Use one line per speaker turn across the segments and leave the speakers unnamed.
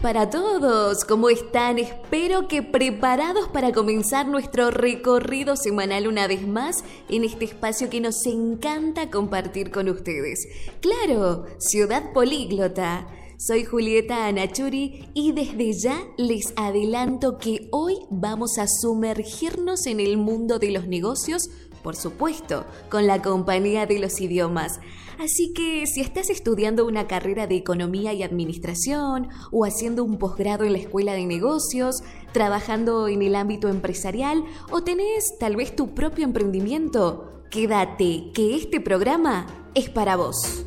Para todos. ¿Cómo están? Espero que preparados para comenzar nuestro recorrido semanal una vez más en este espacio que nos encanta compartir con ustedes. Claro, Ciudad Políglota. Soy Julieta Anachuri y desde ya les adelanto que hoy vamos a sumergirnos en el mundo de los negocios, por supuesto, con la compañía de los idiomas. Así que si estás estudiando una carrera de economía y administración o haciendo un posgrado en la escuela de negocios, trabajando en el ámbito empresarial o tenés tal vez tu propio emprendimiento, quédate que este programa es para vos.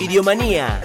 Idiomanía.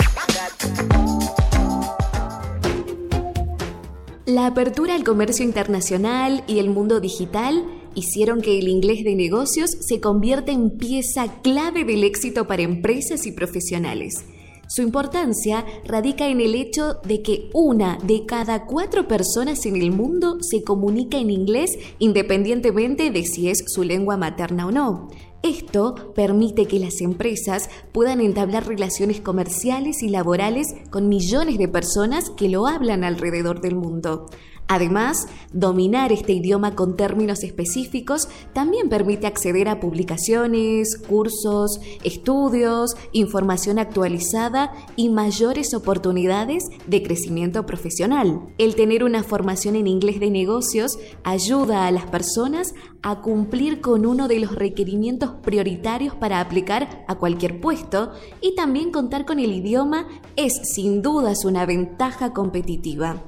La apertura al comercio internacional y el mundo digital hicieron que el inglés de negocios se convierta en pieza clave del éxito para empresas y profesionales. Su importancia radica en el hecho de que una de cada cuatro personas en el mundo se comunica en inglés independientemente de si es su lengua materna o no. Esto permite que las empresas puedan entablar relaciones comerciales y laborales con millones de personas que lo hablan alrededor del mundo. Además, dominar este idioma con términos específicos también permite acceder a publicaciones, cursos, estudios, información actualizada y mayores oportunidades de crecimiento profesional. El tener una formación en inglés de negocios ayuda a las personas a cumplir con uno de los requerimientos prioritarios para aplicar a cualquier puesto y también contar con el idioma es sin dudas una ventaja competitiva.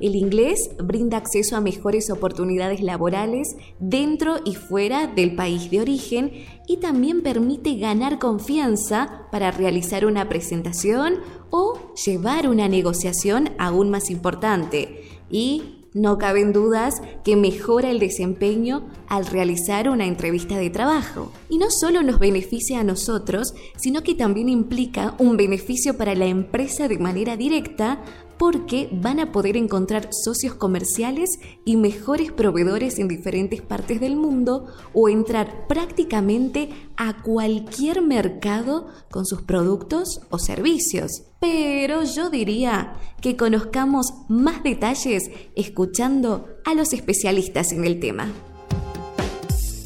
El inglés brinda acceso a mejores oportunidades laborales dentro y fuera del país de origen y también permite ganar confianza para realizar una presentación o llevar una negociación aún más importante. Y no caben dudas que mejora el desempeño al realizar una entrevista de trabajo. Y no solo nos beneficia a nosotros, sino que también implica un beneficio para la empresa de manera directa porque van a poder encontrar socios comerciales y mejores proveedores en diferentes partes del mundo o entrar prácticamente a cualquier mercado con sus productos o servicios. Pero yo diría que conozcamos más detalles escuchando a los especialistas en el tema.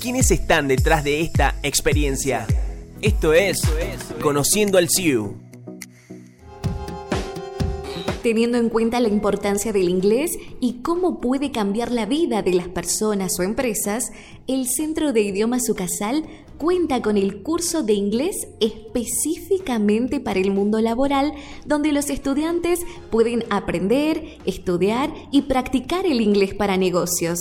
¿Quiénes están detrás de esta experiencia? Esto es Conociendo al CIU
teniendo en cuenta la importancia del inglés y cómo puede cambiar la vida de las personas o empresas, el Centro de Idiomas Sucasal cuenta con el curso de inglés específicamente para el mundo laboral, donde los estudiantes pueden aprender, estudiar y practicar el inglés para negocios.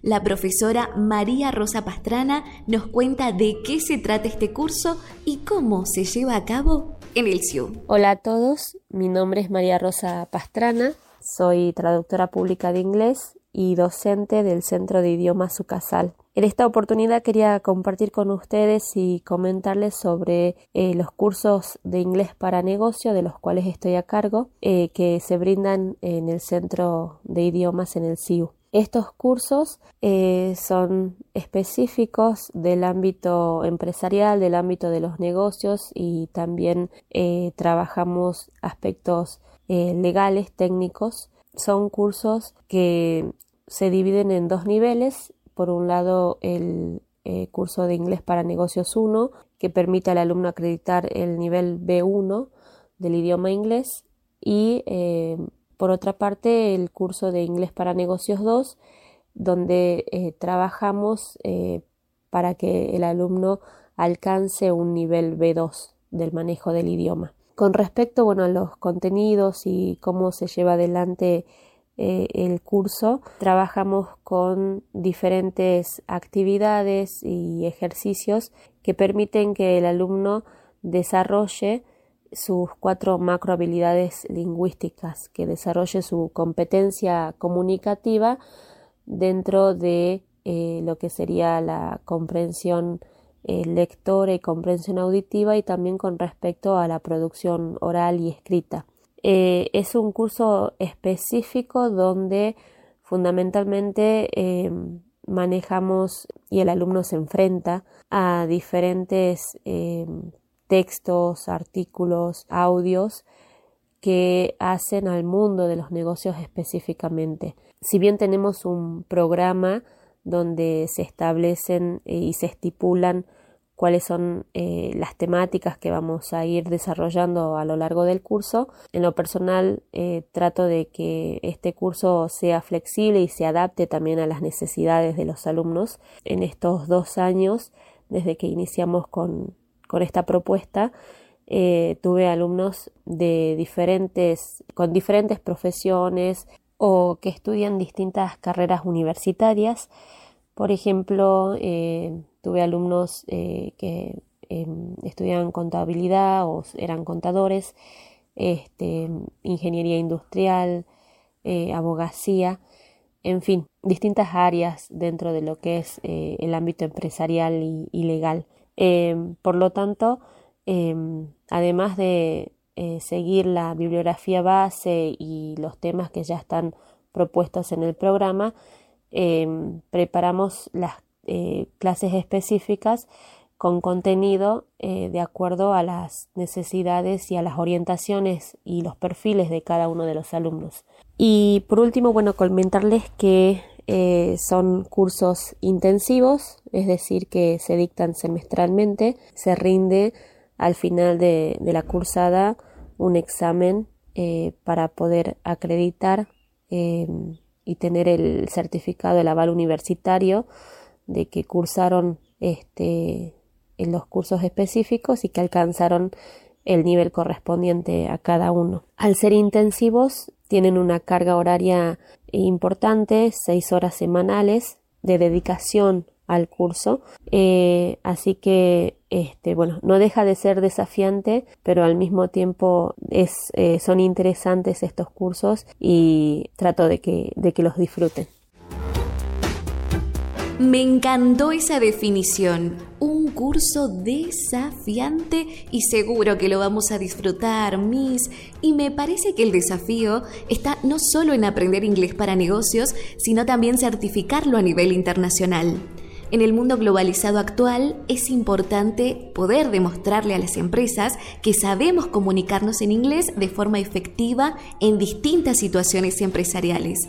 La profesora María Rosa Pastrana nos cuenta de qué se trata este curso y cómo se lleva a cabo en el CIU.
Hola a todos, mi nombre es María Rosa Pastrana, soy traductora pública de inglés y docente del Centro de Idiomas Sucasal. En esta oportunidad quería compartir con ustedes y comentarles sobre eh, los cursos de inglés para negocio de los cuales estoy a cargo eh, que se brindan en el Centro de Idiomas en el CIU. Estos cursos eh, son específicos del ámbito empresarial, del ámbito de los negocios y también eh, trabajamos aspectos eh, legales, técnicos. Son cursos que se dividen en dos niveles. Por un lado, el curso de inglés para negocios 1, que permite al alumno acreditar el nivel B1 del idioma inglés y por otra parte, el curso de Inglés para Negocios 2, donde eh, trabajamos eh, para que el alumno alcance un nivel B2 del manejo del idioma. Con respecto bueno, a los contenidos y cómo se lleva adelante eh, el curso, trabajamos con diferentes actividades y ejercicios que permiten que el alumno desarrolle sus cuatro macro habilidades lingüísticas, que desarrolle su competencia comunicativa dentro de eh, lo que sería la comprensión eh, lectora y comprensión auditiva y también con respecto a la producción oral y escrita. Eh, es un curso específico donde fundamentalmente manejamos y el alumno se enfrenta a diferentes textos, artículos, audios que hacen al mundo de los negocios específicamente. Si bien tenemos un programa donde se establecen eh, y se estipulan cuáles son eh, las temáticas que vamos a ir desarrollando a lo largo del curso. En lo personal eh, trato de que este curso sea flexible y se adapte también a las necesidades de los alumnos. En estos dos años, desde que iniciamos con, con esta propuesta, tuve alumnos de diferentes, con diferentes profesiones, o que estudian distintas carreras universitarias. Por ejemplo, eh, tuve alumnos eh, que em, estudian contabilidad o eran contadores, este, ingeniería industrial, eh, abogacía, en fin, distintas áreas dentro de lo que es el ámbito empresarial y legal. Em, por lo tanto, em, además de, eh, seguir la bibliografía base y los temas que ya están propuestos en el programa, preparamos las eh, clases específicas con contenido eh, de acuerdo a las necesidades y a las orientaciones y los perfiles de cada uno de los alumnos. Y por último, bueno, comentarles que son cursos intensivos, es decir, que se dictan semestralmente, se rinde al final de, la cursada un examen eh, para poder acreditar em, y tener el certificado, el aval universitario de que cursaron este, los cursos específicos y que alcanzaron el nivel correspondiente a cada uno. Al ser intensivos, tienen una carga horaria importante, seis horas semanales de dedicación al curso. Eh, así que, este, bueno, no deja de ser desafiante, pero al mismo tiempo es, eh, son interesantes estos cursos y trato de que, de que los disfruten.
Me encantó esa definición. Un curso desafiante y seguro que lo vamos a disfrutar, Miss. Y me parece que el desafío está no solo en aprender inglés para negocios, sino también certificarlo a nivel internacional. En el mundo globalizado actual es importante poder demostrarle a las empresas que sabemos comunicarnos en inglés de forma efectiva en distintas situaciones empresariales.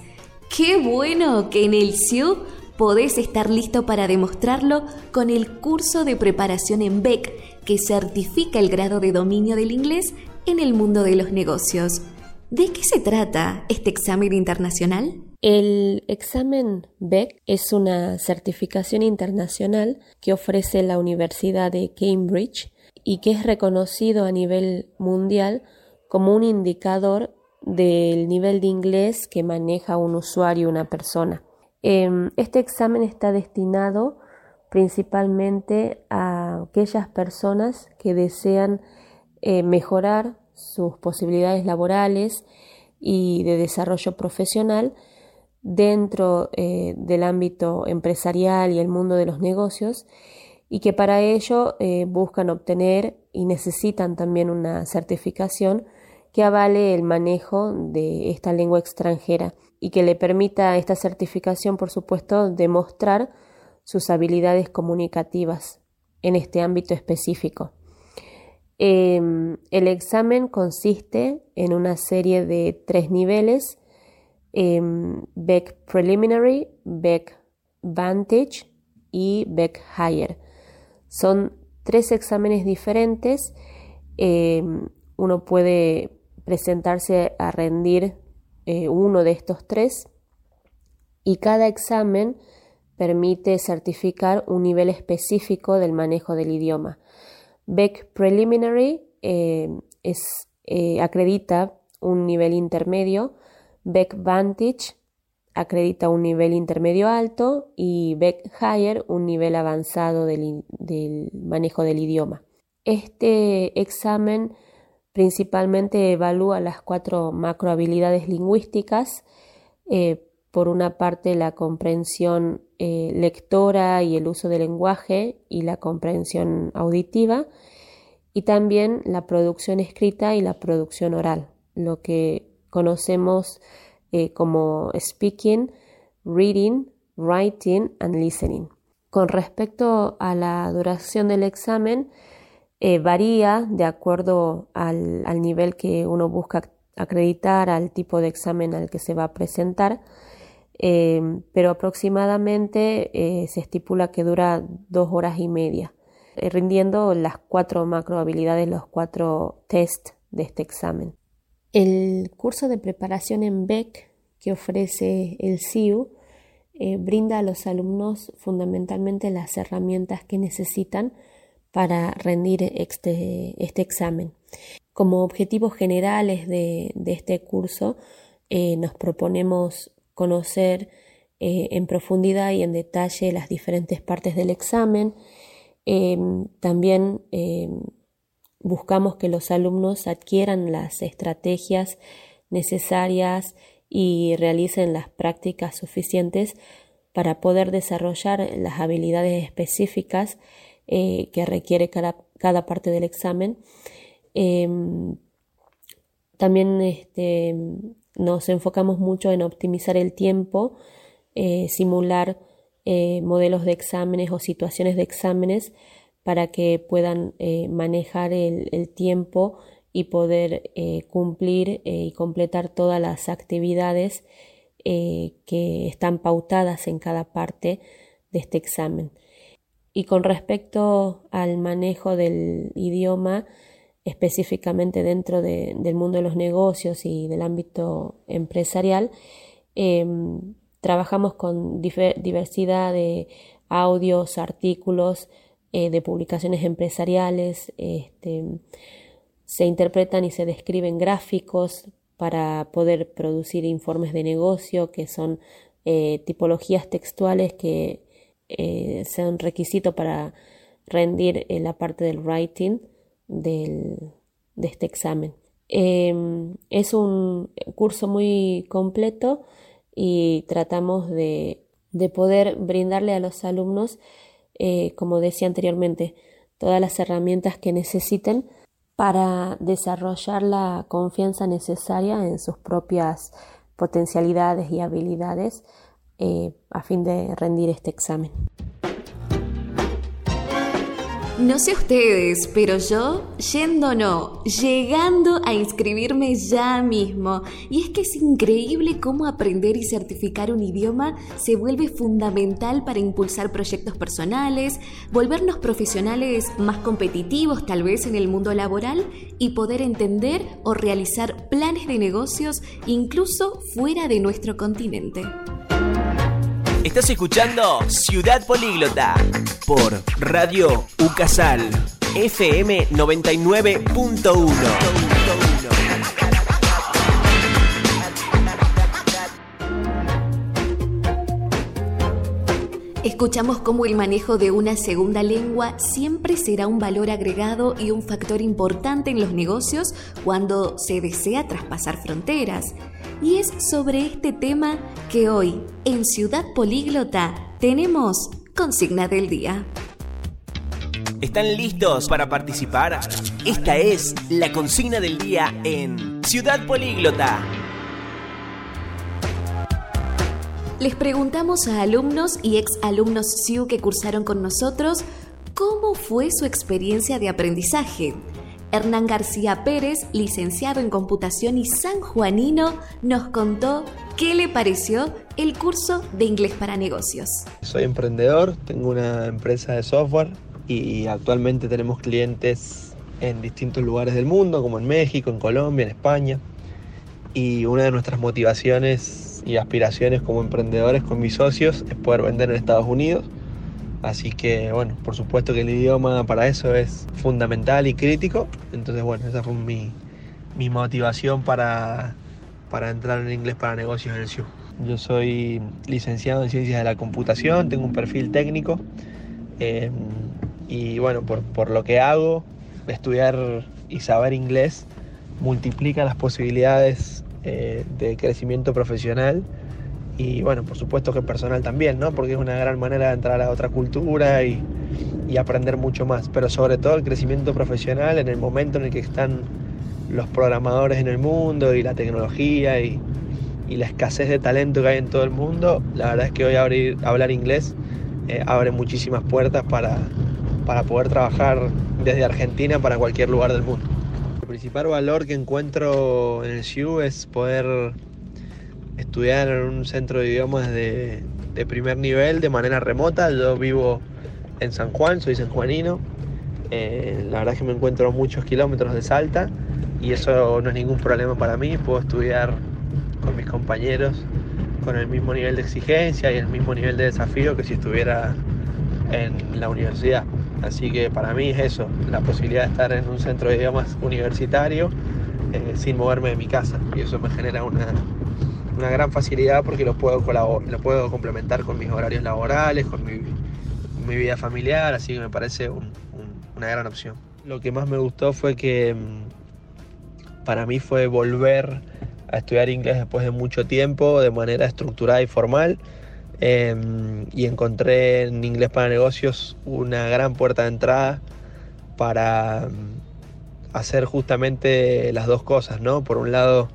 ¡Qué bueno que en el CIU podés estar listo para demostrarlo con el curso de preparación en BEC que certifica el grado de dominio del inglés en el mundo de los negocios. ¿De qué se trata este examen internacional?
El examen BEC es una certificación internacional que ofrece la Universidad de Cambridge y que es reconocido a nivel mundial como un indicador del nivel de inglés que maneja un usuario, una persona. Em, este examen está destinado principalmente a aquellas personas que desean eh, mejorar sus posibilidades laborales y de desarrollo profesional dentro eh, del ámbito empresarial y el mundo de los negocios y que para ello eh, buscan obtener y necesitan también una certificación que avale el manejo de esta lengua extranjera y que le permita esta certificación, por supuesto, demostrar sus habilidades comunicativas en este ámbito específico. Em, el examen consiste en una serie de tres niveles Em, Beck Preliminary, Beck Vantage y Beck Higher. Son tres exámenes diferentes. Em, uno puede presentarse a rendir eh, uno de estos tres y cada examen permite certificar un nivel específico del manejo del idioma. Beck Preliminary em, es, eh, acredita un nivel intermedio Beck Vantage acredita un nivel intermedio alto y Beck Higher un nivel avanzado del, manejo del idioma. Este examen principalmente evalúa las cuatro macrohabilidades lingüísticas, eh, por una parte la comprensión eh, lectora y el uso del lenguaje y la comprensión auditiva, y también la producción escrita y la producción oral, lo que conocemos eh, como speaking, reading, writing and listening. Con respecto a la duración del examen, eh, varía de acuerdo al, nivel que uno busca acreditar, al tipo de examen al que se va a presentar, eh, pero aproximadamente eh, se estipula que dura dos horas y media, rindiendo las cuatro macro habilidades, los cuatro test de este examen. El curso de preparación en BEC que ofrece el CIU brinda a los alumnos fundamentalmente las herramientas que necesitan para rendir este, este examen. Como objetivos generales de, este curso, eh, nos proponemos conocer eh, en profundidad y en detalle las diferentes partes del examen. Em, también em, buscamos que los alumnos adquieran las estrategias necesarias y realicen las prácticas suficientes para poder desarrollar las habilidades específicas eh, que requiere cada, parte del examen. Em, también este, nos enfocamos mucho en optimizar el tiempo, eh, simular eh, modelos de exámenes o situaciones de exámenes para que puedan manejar el, tiempo y poder cumplir y completar todas las actividades que están pautadas en cada parte de este examen. Y con respecto al manejo del idioma, específicamente dentro del mundo de los negocios y del ámbito empresarial, em, trabajamos con diversidad de audios, artículos, eh, de publicaciones empresariales, este, se interpretan y se describen gráficos para poder producir informes de negocio, que son eh, tipologías textuales que eh, sea un requisito para rendir en la parte del writing de este examen. Em, es un curso muy completo y tratamos de, poder brindarle a los alumnos, eh, como decía anteriormente, todas las herramientas que necesiten para desarrollar la confianza necesaria en sus propias potencialidades y habilidades eh, a fin de rendir este examen.
No sé ustedes, pero yo, yendo no, llegando a inscribirme ya mismo. Y es que es increíble cómo aprender y certificar un idioma se vuelve fundamental para impulsar proyectos personales, volvernos profesionales más competitivos tal vez en el mundo laboral y poder entender o realizar planes de negocios incluso fuera de nuestro continente.
Estás escuchando Ciudad Políglota por Radio Ucasal FM 99.1.
Escuchamos cómo el manejo de una segunda lengua siempre será un valor agregado y un factor importante en los negocios cuando se desea traspasar fronteras. Y es sobre este tema que hoy, en Ciudad Políglota, tenemos consigna del día.
¿Están listos para participar? Esta es la consigna del día en Ciudad Políglota.
Les preguntamos a alumnos y ex alumnos SIU que cursaron con nosotros cómo fue su experiencia de aprendizaje Hernán García Pérez, licenciado en computación y sanjuanino, nos contó qué le pareció el curso de inglés para negocios.
Soy emprendedor, tengo una empresa de software y actualmente tenemos clientes en distintos lugares del mundo, como en México, en Colombia, en España. Y una de nuestras motivaciones y aspiraciones como emprendedores con mis socios es poder vender en Estados Unidos Así que bueno, por supuesto que el idioma para eso es fundamental y crítico. Entonces bueno, esa fue mi, motivación para, entrar en inglés para negocios en el SIU. Yo soy licenciado en ciencias de la computación, tengo un perfil técnico em, y bueno, por, lo que hago, estudiar y saber inglés multiplica las posibilidades eh, de crecimiento profesional y bueno, por supuesto que personal también, ¿no? Porque es una gran manera de entrar a otra cultura y, y aprender mucho más, pero sobre todo el crecimiento profesional en el momento en el que están los programadores en el mundo y la tecnología y, y la escasez de talento que hay en todo el mundo, la verdad es que hoy abrir, hablar inglés eh, abre muchísimas puertas para, para poder trabajar desde Argentina para cualquier lugar del mundo. El principal valor que encuentro en el SIU es poder estudiar en un centro de idiomas de, de primer nivel de manera remota. Yo vivo en San Juan, soy sanjuanino. Eh, la verdad es que me encuentro muchos kilómetros de Salta y eso no es ningún problema para mí. Puedo estudiar con mis compañeros con el mismo nivel de exigencia y el mismo nivel de desafío que si estuviera en la universidad. Así que para mí es eso, la posibilidad de estar en un centro de idiomas universitario eh, sin moverme de mi casa. Y eso me genera una, una gran facilidad porque lo puedo, lo puedo complementar con mis horarios laborales, con mi, mi vida familiar, así que me parece un, un, una gran opción. Lo que más me gustó fue que mm, para mí fue volver a estudiar inglés después de mucho tiempo, de manera estructurada y formal. Eh, y encontré en Inglés para Negocios una gran puerta de entrada para mm, hacer justamente las dos cosas, ¿no? Por un lado,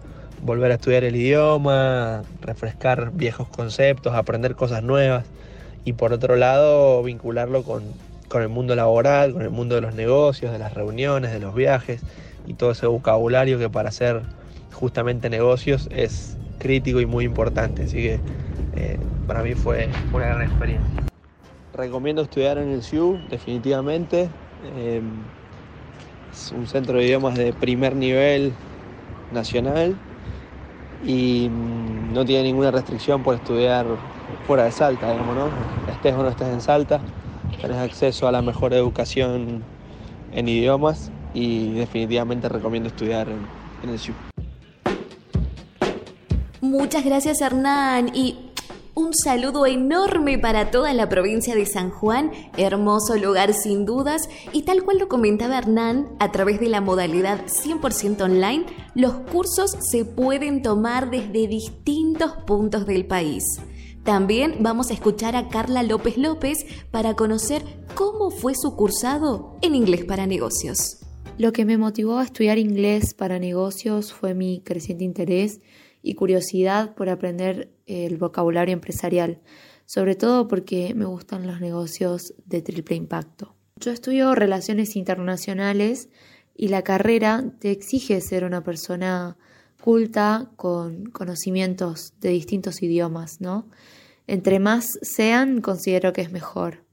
volver a estudiar el idioma, refrescar viejos conceptos, aprender cosas nuevas. Y por otro lado, vincularlo con, con el mundo laboral, con el mundo de los negocios, de las reuniones, de los viajes y todo ese vocabulario que para hacer justamente negocios es crítico y muy importante. Así que eh, para mí fue una gran experiencia. Recomiendo estudiar en el SIU, definitivamente. Eh, es un centro de idiomas de primer nivel nacional y mm, no tiene ninguna restricción por estudiar fuera de Salta, digamos, ¿no? Estés o no estés en Salta, tenés acceso a la mejor educación en idiomas y definitivamente recomiendo estudiar en, el SIU.
Muchas gracias Hernán y un saludo enorme para toda la provincia de San Juan, hermoso lugar sin dudas, y tal cual lo comentaba Hernán, a través de la modalidad 100% online, los cursos se pueden tomar desde distintos puntos del país. También vamos a escuchar a Carla López López para conocer cómo fue su cursado en inglés para negocios.
Lo que me motivó a estudiar inglés para negocios fue mi creciente interés y curiosidad por aprender el vocabulario empresarial, sobre todo porque me gustan los negocios de triple impacto. Yo estudio relaciones internacionales y la carrera te exige ser una persona culta con conocimientos de distintos idiomas, ¿no? Entre más sean, considero que es mejor,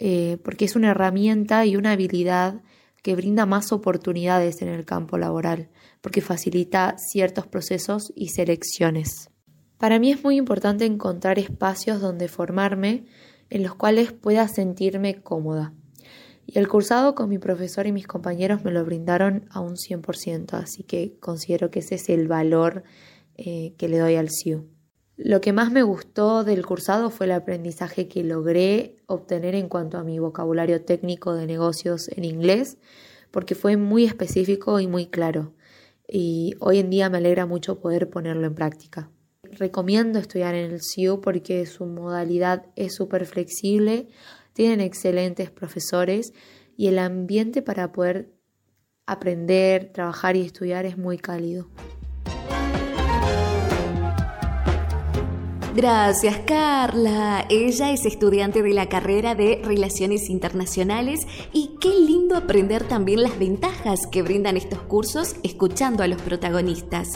eh, porque es una herramienta y una habilidad que brinda más oportunidades en el campo laboral porque facilita ciertos procesos y selecciones. Para mí es muy importante encontrar espacios donde formarme en los cuales pueda sentirme cómoda. Y el cursado con mi profesor y mis compañeros me lo brindaron a un 100%, así que considero que ese es el valor eh, que le doy al CIU. Lo que más me gustó del cursado fue el aprendizaje que logré obtener en cuanto a mi vocabulario técnico de negocios en inglés, porque fue muy específico y muy claro y hoy en día me alegra mucho poder ponerlo en práctica. Recomiendo estudiar en el CIU porque su modalidad es súper flexible, tienen excelentes profesores y el ambiente para poder aprender, trabajar y estudiar es muy cálido.
Gracias, Carla. Ella es estudiante de la carrera de Relaciones Internacionales y qué lindo aprender también las ventajas que brindan estos cursos escuchando a los protagonistas.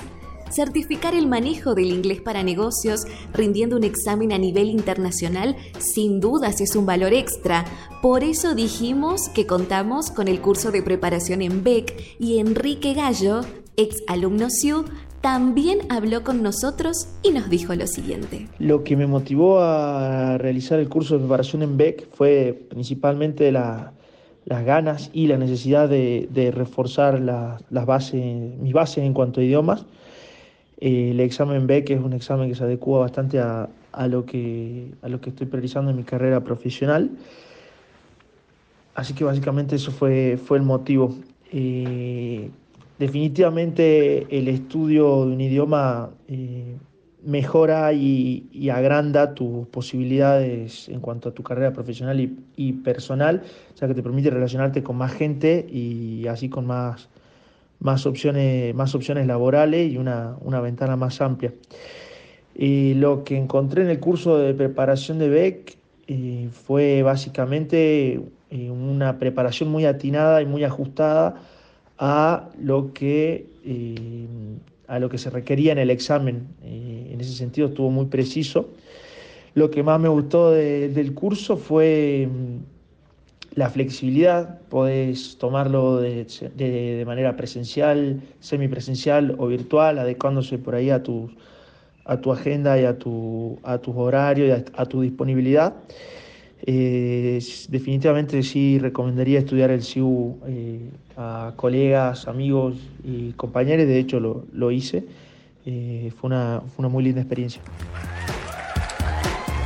Certificar el manejo del inglés para negocios rindiendo un examen a nivel internacional sin dudas es un valor extra. Por eso dijimos que contamos con el curso de preparación en BEC y Enrique Gallo, ex alumno SIU, también habló con nosotros y nos dijo lo siguiente.
Lo que me motivó a realizar el curso de preparación en BEC fue principalmente la, las ganas y la necesidad de, reforzar la, las bases, mis bases en cuanto a idiomas. Eh, el examen BEC es un examen que se adecua bastante a, lo que, estoy realizando en mi carrera profesional. Así que básicamente eso fue, fue el motivo. Eh, definitivamente el estudio de un idioma eh, mejora y, agranda tus posibilidades en cuanto a tu carrera profesional y, personal, ya que te permite relacionarte con más gente y así con más, más, opciones, más opciones laborales y una, ventana más amplia. Y lo que encontré en el curso de preparación de Beck eh, fue básicamente eh, una preparación muy atinada y muy ajustada a lo que, eh, a lo que se requería en el examen. en ese sentido estuvo muy preciso. Lo que más me gustó del curso fue mm, la flexibilidad, podés tomarlo de, manera presencial, semipresencial o virtual, adecuándose por ahí a, tu a tu agenda y a, tu, a tus horarios y a tu disponibilidad. Eh, definitivamente sí recomendaría estudiar el CIU eh, a colegas, amigos y compañeros, de hecho lo, hice. Eh, fue, una, fue una muy linda experiencia.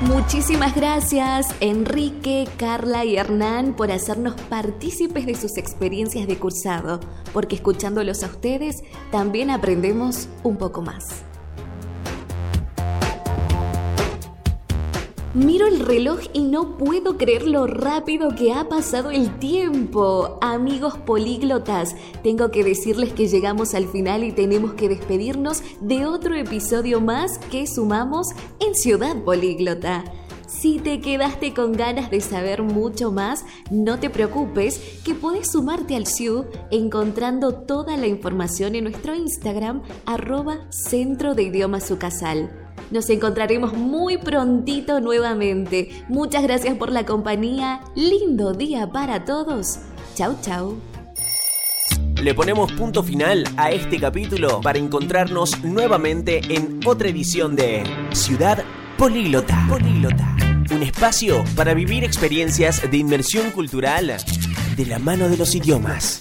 Muchísimas gracias Enrique, Carla y Hernán por hacernos partícipes de sus experiencias de cursado, porque escuchándolos a ustedes también aprendemos un poco más. Miro el reloj y no puedo creer lo rápido que ha pasado el tiempo. Amigos políglotas, tengo que decirles que llegamos al final y tenemos que despedirnos de otro episodio más que sumamos en Ciudad Políglota. Si te quedaste con ganas de saber mucho más, no te preocupes que puedes sumarte al SIU encontrando toda la información en nuestro Instagram arroba Centro de Idiomas Sucasal. Nos encontraremos muy prontito nuevamente. Muchas gracias por la compañía. Lindo día para todos. Chau, chau.
Le ponemos punto final a este capítulo para encontrarnos nuevamente en otra edición de Ciudad Políglota. Políglota. Un espacio para vivir experiencias de inmersión cultural de la mano de los idiomas.